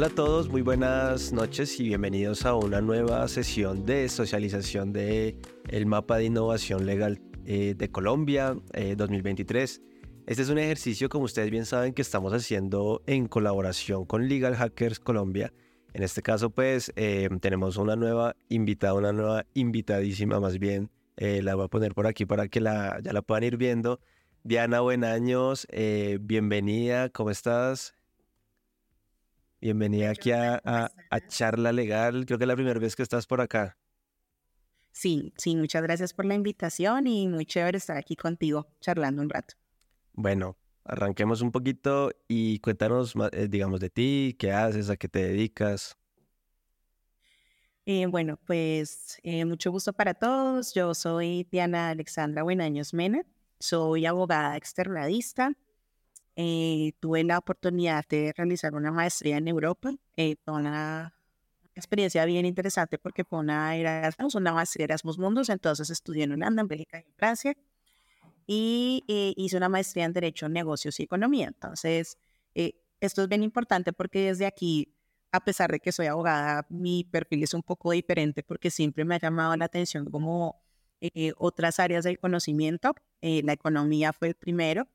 Hola a todos, muy buenas noches y bienvenidos a una nueva sesión de socialización de el mapa de innovación legal eh, de Colombia 2023. Eh, este es un ejercicio, como ustedes bien saben, que estamos haciendo en colaboración con Legal Hackers Colombia. En este caso, pues, eh, tenemos una nueva invitada, una nueva invitadísima más bien. la voy a poner por aquí para que la, ya la puedan ir viendo. Diana buen años, bienvenida, ¿cómo estás? Bienvenida aquí a, Charla Legal. Creo que es la primera vez que estás por acá. Sí, sí, muchas gracias por la invitación y muy chévere estar aquí contigo charlando un rato. Bueno, arranquemos un poquito y cuéntanos, eh, digamos, de ti, qué haces, a qué te dedicas. Eh, bueno, pues eh, mucho gusto para todos. Yo soy Diana Alexandra Buenaños Mena, soy abogada externadista eh, tuve la oportunidad de realizar una maestría en Europa, eh, una experiencia bien interesante porque fue una, era, una maestría Erasmus Mundus, entonces estudié en Holanda, en Bélgica y en Francia, y eh, hice una maestría en Derecho, Negocios y Economía. Entonces, eh, esto es bien importante porque desde aquí, a pesar de que soy abogada, mi perfil es un poco diferente porque siempre me ha llamado la atención como otras áreas del conocimiento. la economía fue el primero,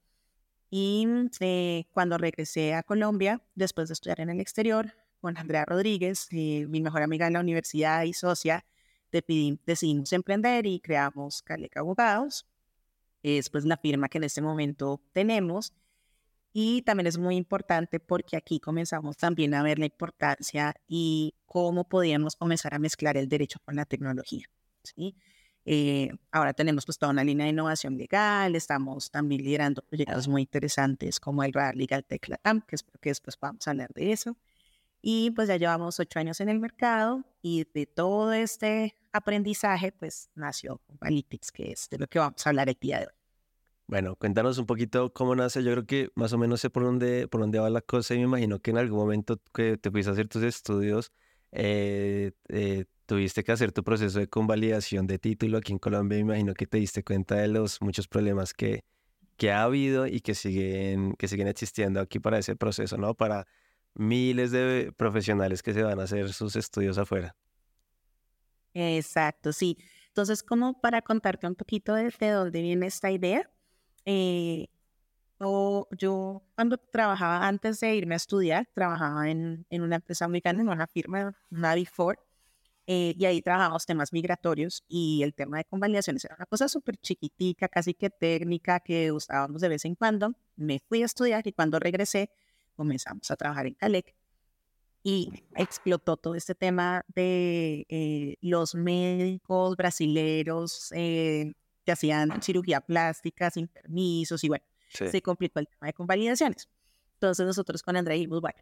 y eh, cuando regresé a Colombia, después de estudiar en el exterior, con Andrea Rodríguez, eh, mi mejor amiga en la universidad y socia, decidimos emprender y creamos Caleca Abogados. Es pues la firma que en este momento tenemos. Y también es muy importante porque aquí comenzamos también a ver la importancia y cómo podíamos comenzar a mezclar el derecho con la tecnología. ¿sí? Eh, ahora tenemos pues toda una línea de innovación legal, estamos también liderando proyectos muy interesantes como el Legal Tech Latam, que espero que después vamos a hablar de eso. Y pues ya llevamos ocho años en el mercado y de todo este aprendizaje pues nació Analytics, que es de lo que vamos a hablar el día de hoy. Bueno, cuéntanos un poquito cómo nace. Yo creo que más o menos sé por dónde, por dónde va la cosa y me imagino que en algún momento que te fuiste a hacer tus estudios, eh, eh, tuviste que hacer tu proceso de convalidación de título aquí en Colombia. Me imagino que te diste cuenta de los muchos problemas que, que ha habido y que siguen, que siguen existiendo aquí para ese proceso, ¿no? Para miles de profesionales que se van a hacer sus estudios afuera. Exacto, sí. Entonces, como para contarte un poquito de, dónde viene esta idea, eh, yo cuando trabajaba antes de irme a estudiar, trabajaba en, en una empresa grande, en una firma, Navi Ford, eh, y ahí trabajamos temas migratorios y el tema de convalidaciones era una cosa súper chiquitica, casi que técnica, que usábamos de vez en cuando. Me fui a estudiar y cuando regresé comenzamos a trabajar en Calec y explotó todo este tema de eh, los médicos brasileños eh, que hacían cirugía plástica sin permisos y bueno, se complicó el tema de convalidaciones. Entonces nosotros con André dijimos, bueno,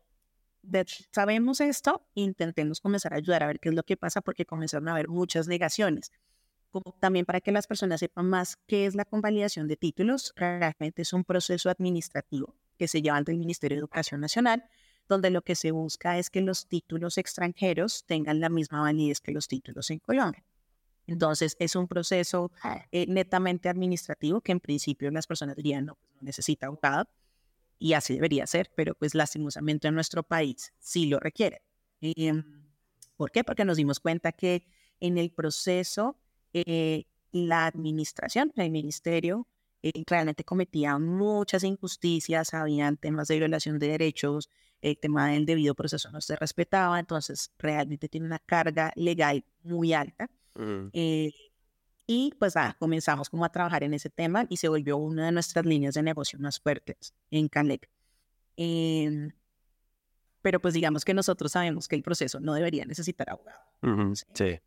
sabemos esto, intentemos comenzar a ayudar a ver qué es lo que pasa porque comenzaron a haber muchas negaciones. Como también para que las personas sepan más qué es la convalidación de títulos, realmente es un proceso administrativo que se lleva ante el Ministerio de Educación Nacional, donde lo que se busca es que los títulos extranjeros tengan la misma validez que los títulos en Colombia. Entonces, es un proceso eh, netamente administrativo que en principio las personas dirían, no, pues no necesita abogado, y así debería ser, pero pues lastimosamente en nuestro país sí lo requiere. Em, ¿Por qué? Porque nos dimos cuenta que en el proceso eh, la administración, el ministerio, eh, realmente cometía muchas injusticias, habían temas de violación de derechos, el tema del debido proceso no se respetaba, entonces realmente tiene una carga legal muy alta. Eh, y pues ah, comenzamos como a trabajar en ese tema y se volvió una de nuestras líneas de negocio más fuertes en Canlec. Em, pero pues digamos que nosotros sabemos que el proceso no debería necesitar abogado. sí.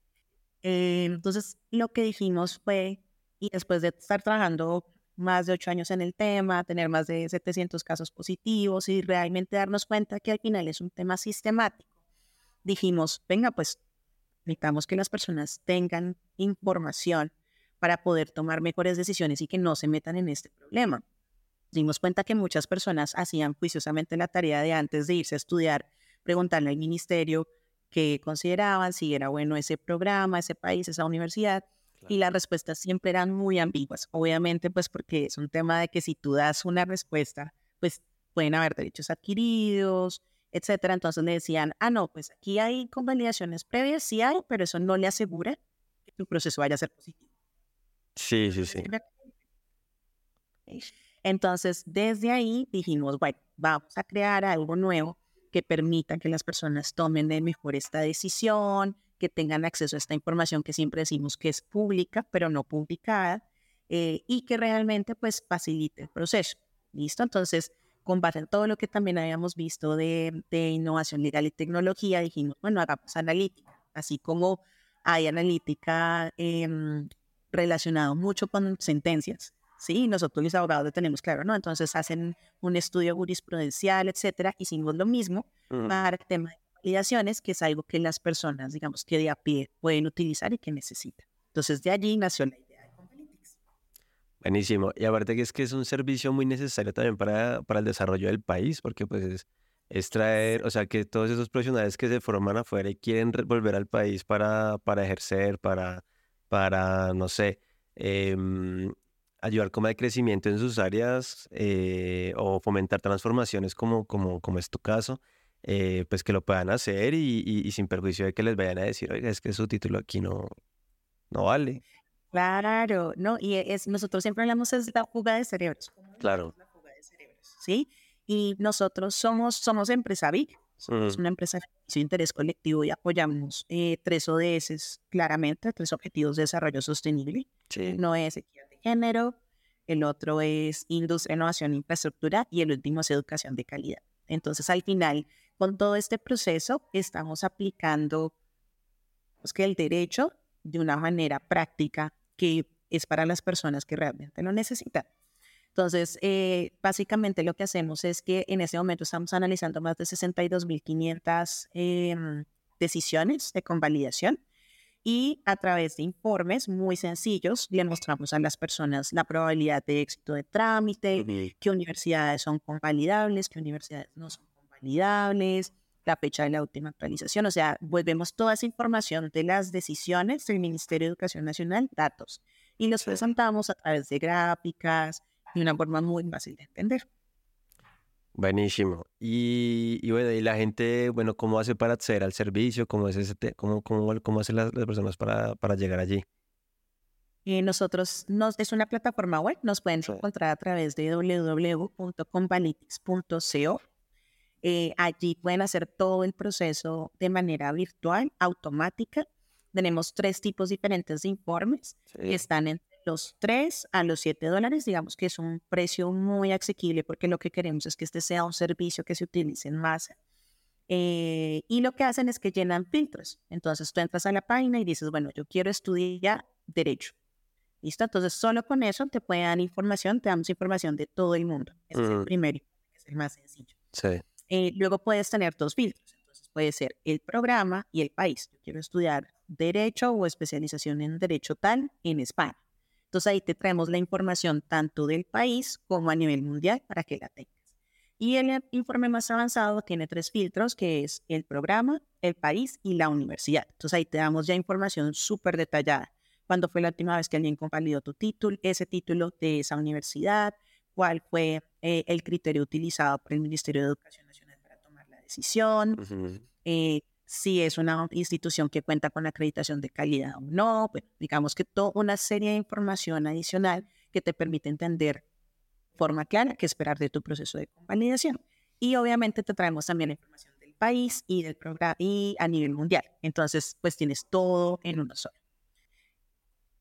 Em, entonces lo que dijimos fue, y después de estar trabajando más de ocho años en el tema, tener más de 700 casos positivos y realmente darnos cuenta que al final es un tema sistemático, dijimos, venga, pues necesitamos que las personas tengan información para poder tomar mejores decisiones y que no se metan en este problema. Dimos cuenta que muchas personas hacían juiciosamente la tarea de antes de irse a estudiar, preguntarle al ministerio qué consideraban, si era bueno ese programa, ese país, esa universidad, y las respuestas siempre eran muy ambiguas. Obviamente, pues porque es un tema de que si tú das una respuesta, pues pueden haber derechos adquiridos, etcétera. Entonces le decían, ah, no, pues aquí hay convalidaciones previas, sí hay, pero eso no le asegura que tu proceso vaya a ser positivo. Sí, sí, sí. Entonces, desde ahí dijimos, bueno, vamos a crear algo nuevo que permita que las personas tomen de mejor esta decisión, que tengan acceso a esta información que siempre decimos que es pública, pero no publicada, eh, y que realmente pues facilite el proceso. ¿Listo? Entonces, con base en todo lo que también habíamos visto de, de innovación legal y tecnología, dijimos, bueno, hagamos analítica, así como hay analítica eh, relacionado mucho con sentencias, ¿sí? Nosotros los abogados lo tenemos claro, ¿no? Entonces hacen un estudio jurisprudencial, etcétera. Hicimos lo mismo para el tema de validaciones, que es algo que las personas, digamos, que de a pie pueden utilizar y que necesitan. Entonces de allí nació la. Buenísimo. Y aparte que es que es un servicio muy necesario también para, para el desarrollo del país, porque pues es, traer, o sea, que todos esos profesionales que se forman afuera y quieren volver al país para, para ejercer, para, para, no sé, eh, ayudar como de crecimiento en sus áreas eh, o fomentar transformaciones como, como, como es tu caso, eh, pues que lo puedan hacer y, sin perjuicio de que les vayan a decir, oiga, es que su título aquí no, no vale. Claro, no, y es, nosotros siempre hablamos es la fuga de cerebros. Claro. La fuga de cerebros, ¿sí? Y nosotros somos, somos empresa big, somos una empresa de interés colectivo y apoyamos eh, tres ODS claramente, tres objetivos de desarrollo sostenible. Sí. No es equidad género, el otro es industria, innovación e infraestructura y el último es educación de calidad. Entonces, al final, con todo este proceso, estamos aplicando pues, que el derecho de una manera práctica que es para las personas que realmente lo necesitan. Entonces, eh, básicamente lo que hacemos es que en ese momento estamos analizando más de 62.500 eh, decisiones de convalidación y a través de informes muy sencillos le mostramos a las personas la probabilidad de éxito de trámite, qué universidades son convalidables, qué universidades no son convalidables, la fecha de la última actualización. O sea, volvemos toda esa información de las decisiones del Ministerio de Educación Nacional, datos, y los presentamos a través de gráficas de una forma muy fácil de entender. Buenísimo. Y, bueno, y la gente, bueno, ¿cómo hace para acceder al servicio? ¿Cómo, es ese cómo, cómo, cómo hacen las, personas para, para llegar allí? Eh, nosotros, nos, es una plataforma web, nos pueden encontrar a través de www.companytics.co. Eh, allí pueden hacer todo el proceso de manera virtual, automática. Tenemos tres tipos diferentes de informes que están en los 3 a los 7 dólares, digamos que es un precio muy asequible porque lo que queremos es que este sea un servicio que se utilice en masa. Eh, y lo que hacen es que llenan filtros. Entonces tú entras a la página y dices, bueno, yo quiero estudiar derecho. ¿Listo? Entonces solo con eso te pueden dar información, te damos información de todo el mundo. Ese es el primero, es el más sencillo. Sí. Eh, luego puedes tener dos filtros. Entonces puede ser el programa y el país. Yo quiero estudiar derecho o especialización en derecho tal en España. Entonces ahí te traemos la información tanto del país como a nivel mundial para que la tengas. Y el informe más avanzado tiene tres filtros, que es el programa, el país y la universidad. Entonces ahí te damos ya información súper detallada. ¿Cuándo fue la última vez que alguien convalidó tu título, ese título de esa universidad? ¿Cuál fue eh, el criterio utilizado por el Ministerio de Educación Nacional para tomar la decisión? si es una institución que cuenta con acreditación de calidad o no, pues, digamos que toda una serie de información adicional que te permite entender de forma clara qué esperar de tu proceso de convalidación. Y obviamente te traemos también información del país y del programa y a nivel mundial. Entonces, pues tienes todo en uno solo.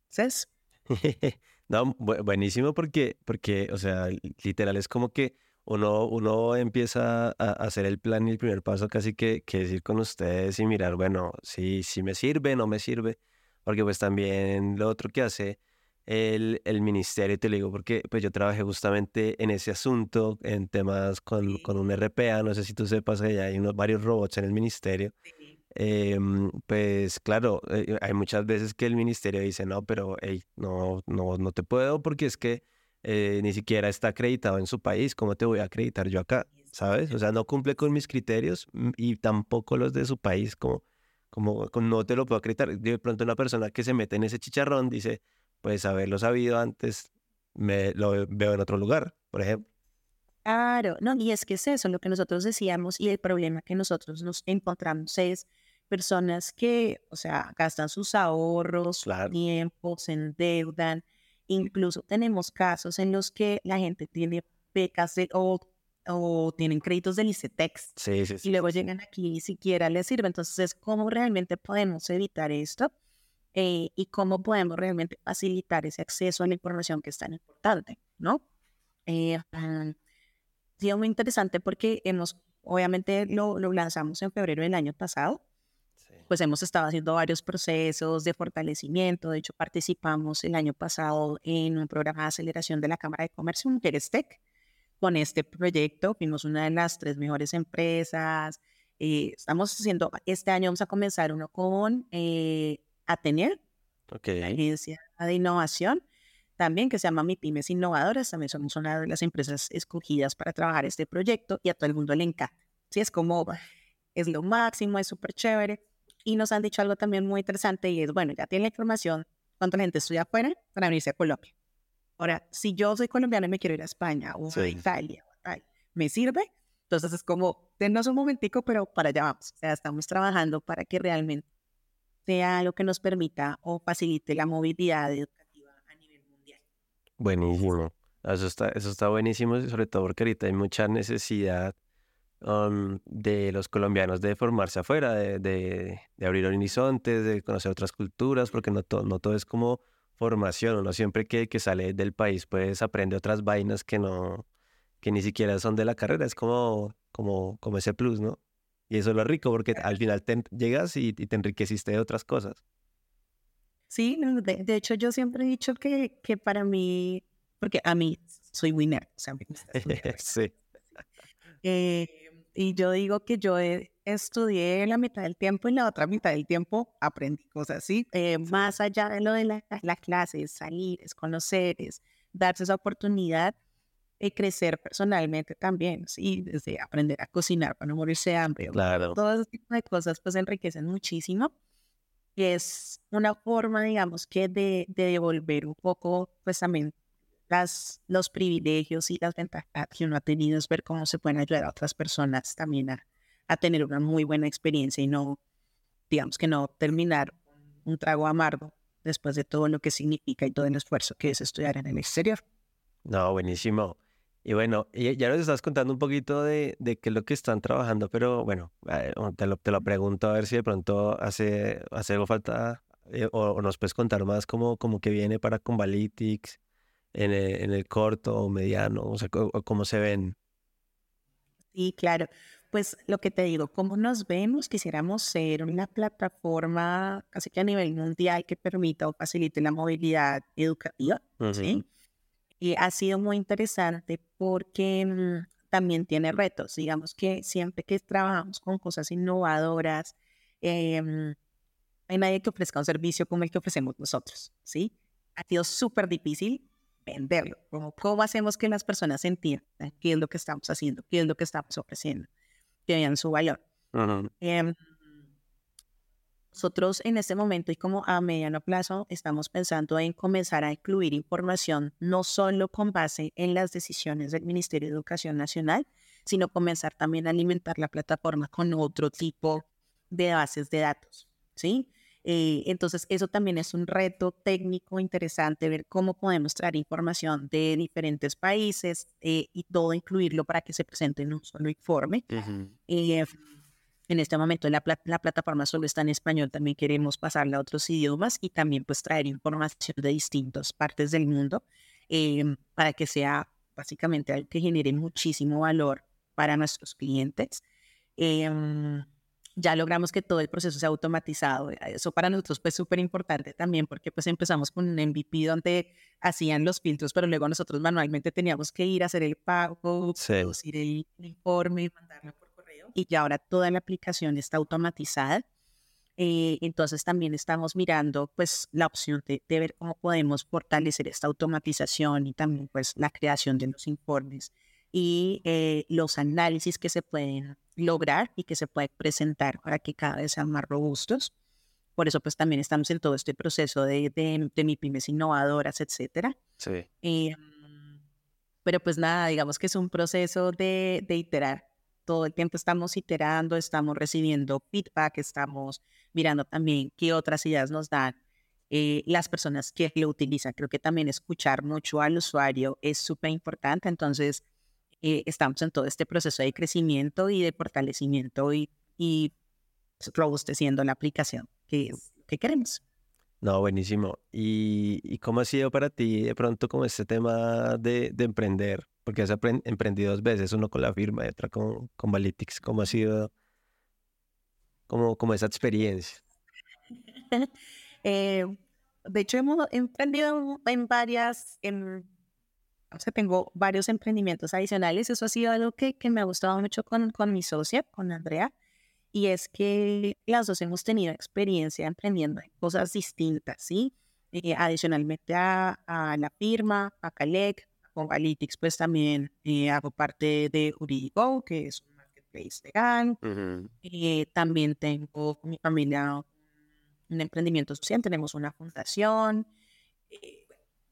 ¿Sabes? no, buenísimo porque, porque, o sea, literal es como que uno, uno empieza a hacer el plan y el primer paso casi que, que decir con ustedes y mirar, bueno, si, si me sirve, no me sirve, porque pues también lo otro que hace el, el ministerio, te lo digo porque pues yo trabajé justamente en ese asunto, en temas con, con un RPA, no sé si tú sepas que hay unos, varios robots en el ministerio. Em, pues claro, eh, hay muchas veces que el ministerio dice, no, pero hey, no, no, no te puedo porque es que eh, ni siquiera está acreditado en su país, ¿cómo te voy a acreditar yo acá? ¿Sabes? O sea, no cumple con mis criterios mm, y tampoco los de su país, como, como, no te lo puedo acreditar. De pronto una persona que se mete en ese chicharrón dice, pues haberlo sabido antes, me lo veo en otro lugar, por ejemplo. Claro, no, y es que es eso lo que nosotros decíamos y el problema que nosotros nos encontramos es personas que, o sea, gastan sus ahorros, Claro. tiempo, se endeudan. Incluso tenemos casos en los que la gente tiene becas de- o, o tienen créditos del ICETEX Sí, sí, sí. y luego llegan aquí y ni siquiera les sirve. Entonces, es ¿cómo realmente podemos evitar esto? Eh, y cómo podemos realmente facilitar ese acceso a la información que es tan importante, ¿no? Eh, ah, sido muy interesante porque hemos, obviamente lo, lo lanzamos en febrero del año pasado. Pues hemos estado haciendo varios procesos de fortalecimiento. De hecho, participamos el año pasado en un programa de aceleración de la Cámara de Comercio, Mujeres Tech. Con este proyecto fuimos una de las tres mejores empresas. Eh, estamos haciendo, este año vamos a comenzar uno con eh, Atener, Ok. la agencia de innovación, también que se llama Mi Pymes Innovadoras. También somos una de las empresas escogidas para trabajar este proyecto y a todo el mundo le encanta. Sí, es como, es lo máximo, es súper chévere. Y nos han dicho algo también muy interesante y es, bueno, ya tienen la información, cuánta gente estudia afuera para venirse a Colombia. Ahora, si yo soy colombiano y me quiero ir a España o a Sí. Italia, a tal, ¿me sirve? Entonces es como, denos un momentico, pero para allá vamos. O sea, estamos trabajando para que realmente sea lo que nos permita o facilite la movilidad educativa a nivel mundial. Buenísimo. Eso está, eso está buenísimo, sobre todo porque ahorita hay mucha necesidad um, de los colombianos de formarse afuera, de, de- de abrir horizontes, de conocer otras culturas, porque no, to- no todo es como formación, uno siempre que, que sale del país pues aprende otras vainas que no, que ni siquiera son de la carrera, es como, como, como ese plus, ¿no? Y eso es lo rico, porque al final te llegas y, y te enriqueciste de otras cosas. Sí, de, de hecho yo siempre he dicho que, que para mí, porque a mí soy nerd, o sea, me gusta estudiar. Sí. Eh, y yo digo que yo eh, estudié la mitad del tiempo y la otra mitad del tiempo aprendí cosas así. Eh, más allá de lo de la, la clase, es salir, es conocer, es darse esa oportunidad de crecer personalmente también, ¿sí? Desde aprender a cocinar para no morirse de hambre. Claro. Todo ese tipo de cosas pues enriquecen muchísimo. Y es una forma, digamos, que de, de devolver un poco, pues también las, los privilegios y las ventajas que uno ha tenido es ver cómo se pueden ayudar a otras personas también a, a tener una muy buena experiencia y no, digamos que no terminar un trago amargo después de todo lo que significa y todo el esfuerzo que es estudiar en el exterior. No, buenísimo. Y bueno, ya nos estás contando un poquito de, de qué es lo que están trabajando, pero bueno, te lo, te lo pregunto a ver si de pronto hace, hace algo falta eh, o, o nos puedes contar más cómo, cómo que viene para Convalytics en el, en el corto o mediano, o sea, cómo se ven. Sí, claro. Pues lo que te digo, ¿cómo nos vemos? Quisiéramos ser una plataforma casi que a nivel mundial que permita o facilite la movilidad educativa, ¿sí? Ujú. Y ha sido muy interesante porque mm, también tiene retos. Digamos que siempre que trabajamos con cosas innovadoras, eh, mm, hay nadie que ofrezca un servicio como el que ofrecemos nosotros, ¿sí? Ha sido súper difícil venderlo. Como, ¿Cómo hacemos que las personas entiendan qué es lo que estamos haciendo, qué es lo que estamos ofreciendo, que vean su valor? Ujú. Em, nosotros en este momento y como a mediano plazo estamos pensando en comenzar a incluir información no solo con base en las decisiones del Ministerio de Educación Nacional, sino comenzar también a alimentar la plataforma con otro tipo de bases de datos, ¿sí? Eh, entonces, eso también es un reto técnico interesante, ver cómo podemos traer información de diferentes países eh, y todo incluirlo para que se presente en un solo informe. Ujú. Eh, en este momento la, pla- la plataforma solo está en español, también queremos pasarla a otros idiomas y también pues traer información de distintas partes del mundo eh, para que sea básicamente algo que genere muchísimo valor para nuestros clientes. Em, ya logramos que todo el proceso sea automatizado. eh, Eso para nosotros fue súper importante también porque pues empezamos con un MVP donde hacían los filtros, pero luego nosotros manualmente teníamos que ir a hacer el pago, Sí. producir el informe, mandarlo por correo. Y ya ahora toda la aplicación está automatizada. Eh, entonces también estamos mirando pues la opción de, de ver cómo podemos fortalecer esta automatización y también pues la creación de los informes y eh, los análisis que se pueden lograr y que se pueden presentar para que cada vez sean más robustos. Por eso pues también estamos en todo este proceso de, de, de mi pymes innovadoras, etcétera. Sí. Eh, Pero pues nada, digamos que es un proceso de, de iterar. Todo el tiempo estamos iterando, estamos recibiendo feedback, estamos mirando también qué otras ideas nos dan eh, las personas que lo utilizan. Creo que también escuchar mucho al usuario es súper importante. Entonces, eh, estamos en todo este proceso de crecimiento y de fortalecimiento y, y robusteciendo la aplicación, que que queremos. No, buenísimo. ¿Y, ¿Y, cómo ha sido para ti de pronto como este tema de, de emprender? Porque has emprendido dos veces, uno con la firma y otra con, con Valitics. ¿Cómo ha sido como, como esa experiencia? eh, de hecho, hemos emprendido en varias, en, o sea, tengo varios emprendimientos adicionales. Eso ha sido algo que, que me ha gustado mucho con, con mi socia, con Andrea, y es que las dos hemos tenido experiencia emprendiendo en cosas distintas, ¿sí? Eh, adicionalmente a, a, la firma, a Calec, con Analytics, pues también eh, hago parte de Juridico, que es un marketplace legal. eh, también tengo con mi familia un emprendimiento social, tenemos una fundación. Eh,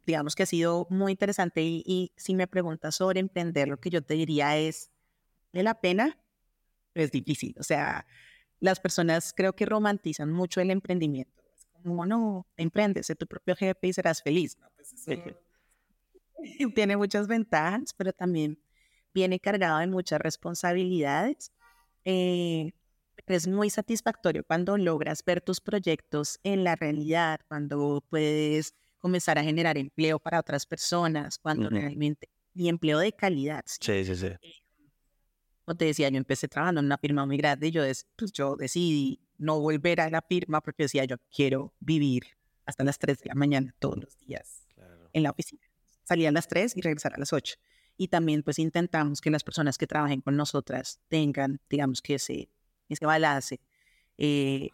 digamos que ha sido muy interesante y, y, si me preguntas sobre emprender, lo que yo te diría es, ¿vale la pena? Es difícil, o sea, las personas creo que romantizan mucho el emprendimiento. Es como, no, emprendes, sé tu propio jefe y serás feliz. No, pues eso tiene muchas ventajas, pero también viene cargado de muchas responsabilidades. Eh, es muy satisfactorio cuando logras ver tus proyectos en la realidad, cuando puedes comenzar a generar empleo para otras personas, cuando uh -huh. realmente, y empleo de calidad. Sí, sí, sí. Eh, como te decía, yo empecé trabajando en una firma muy grande y yo, pues, yo decidí no volver a la firma porque decía, yo quiero vivir hasta las 3 de la mañana todos los días claro. en la oficina. Salía a las 3 y regresar a las 8. Y también pues intentamos que las personas que trabajen con nosotras tengan, digamos que ese ese balance, eh,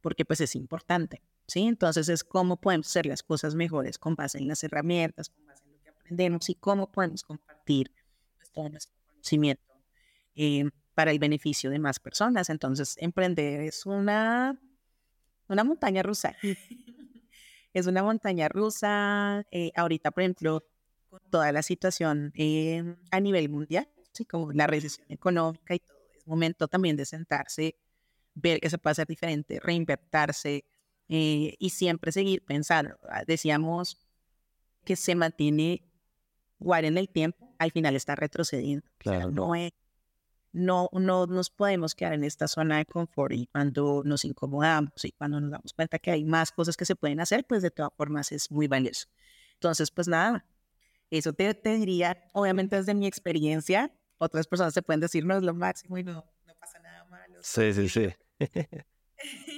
porque pues es importante, ¿sí? Entonces es cómo podemos hacer las cosas mejores con base en las herramientas, con base en lo que aprendemos y cómo podemos compartir pues, todo nuestro conocimiento eh, para el beneficio de más personas. Entonces, emprender es una, una montaña rusa. es una montaña rusa. Eh, ahorita, por ejemplo, con toda la situación eh, a nivel mundial, como la recesión económica y todo momento también de sentarse, ver que se puede hacer diferente, reinvertirse eh, y siempre seguir pensando. Decíamos que se mantiene igual en el tiempo, al final está retrocediendo. Claro. O sea, no, es, no, no nos podemos quedar en esta zona de confort y cuando nos incomodamos y cuando nos damos cuenta que hay más cosas que se pueden hacer, pues de todas formas es muy valioso. Entonces, pues nada, eso te, te diría, obviamente desde mi experiencia, otras personas se pueden decir, no es lo máximo y no, no pasa nada malo. Sí, sí, sí.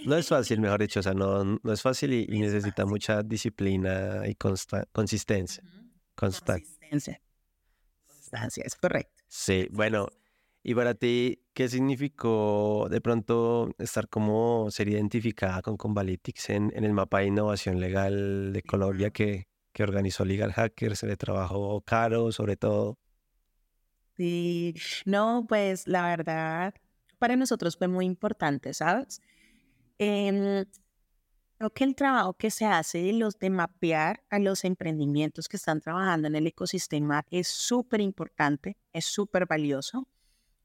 no es fácil, mejor dicho, o sea, no, no es fácil y, y necesita mucha disciplina y consta consistencia. Uh -huh. Consistencia. Constancia, es correcto. Sí, bueno, y para ti, ¿qué significó de pronto estar como ser identificada con Convalytics en, en el mapa de innovación legal de Colombia que, que organizó Legal Hackers? Se le trabajó caro, sobre todo. Sí, no, pues la verdad, para nosotros fue muy importante, ¿sabes? Eh, creo que el trabajo que se hace de los de mapear a los emprendimientos que están trabajando en el ecosistema es súper importante, es súper valioso.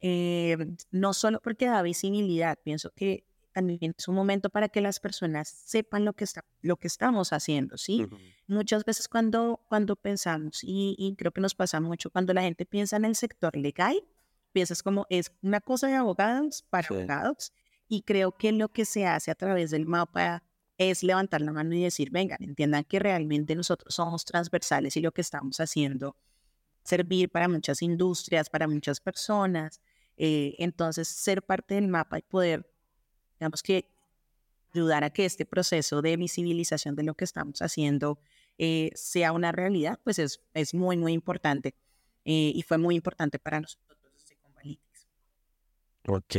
Eh, no solo porque da visibilidad, pienso que también es un momento para que las personas sepan lo que, está, lo que estamos haciendo, ¿sí? Uh -huh. Muchas veces cuando, cuando pensamos, y, y, creo que nos pasa mucho, cuando la gente piensa en el sector legal, piensas como es una cosa de abogados para sí. abogados, y creo que lo que se hace a través del mapa es levantar la mano y decir, vengan, entiendan que realmente nosotros somos transversales y lo que estamos haciendo servir para muchas industrias, para muchas personas, eh, entonces ser parte del mapa y poder digamos que ayudar a que este proceso de visibilización de lo que estamos haciendo eh, sea una realidad, pues es, es muy, muy importante. Eh, y fue muy importante para nosotros. Ok,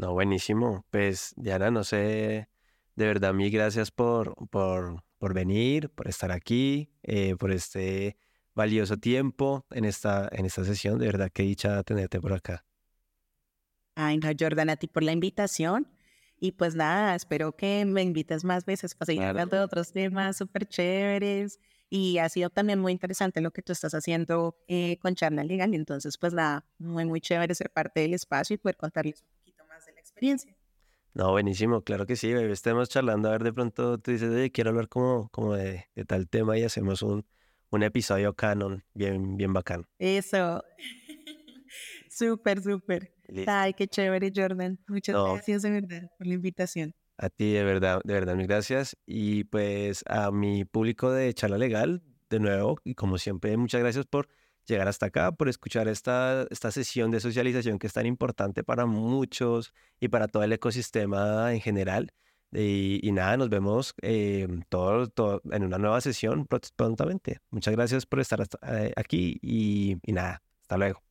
no, buenísimo. Pues Diana, no sé, de verdad, mil gracias por, por, por venir, por estar aquí, eh, por este valioso tiempo en esta, en esta sesión. De verdad, qué dicha tenerte por acá. Ay, no, Jordan, a ti por la invitación. Y pues nada, espero que me invites más veces para seguir hablando de otros temas súper chéveres y ha sido también muy interesante lo que tú estás haciendo eh, con Charla Legal. Entonces, pues nada, muy, muy chévere ser parte del espacio y poder contarles un poquito más de la experiencia. No, buenísimo, claro que sí, bebé. Estemos charlando, a ver, de pronto tú dices, oye, quiero hablar como, como de, de tal tema y hacemos un, un episodio canon bien, bien bacán. Eso. súper, súper. Ay, qué chévere, Jordan. Muchas gracias de verdad por la invitación. A ti, de verdad, de verdad, mil gracias. Y pues a mi público de Charla Legal, de nuevo, y como siempre, muchas gracias por llegar hasta acá, por escuchar esta, esta sesión de socialización que es tan importante para muchos y para todo el ecosistema en general. Y, nada, nos vemos eh, todo, todo, en una nueva sesión prontamente. Muchas gracias por estar eh, aquí y, y nada, hasta luego.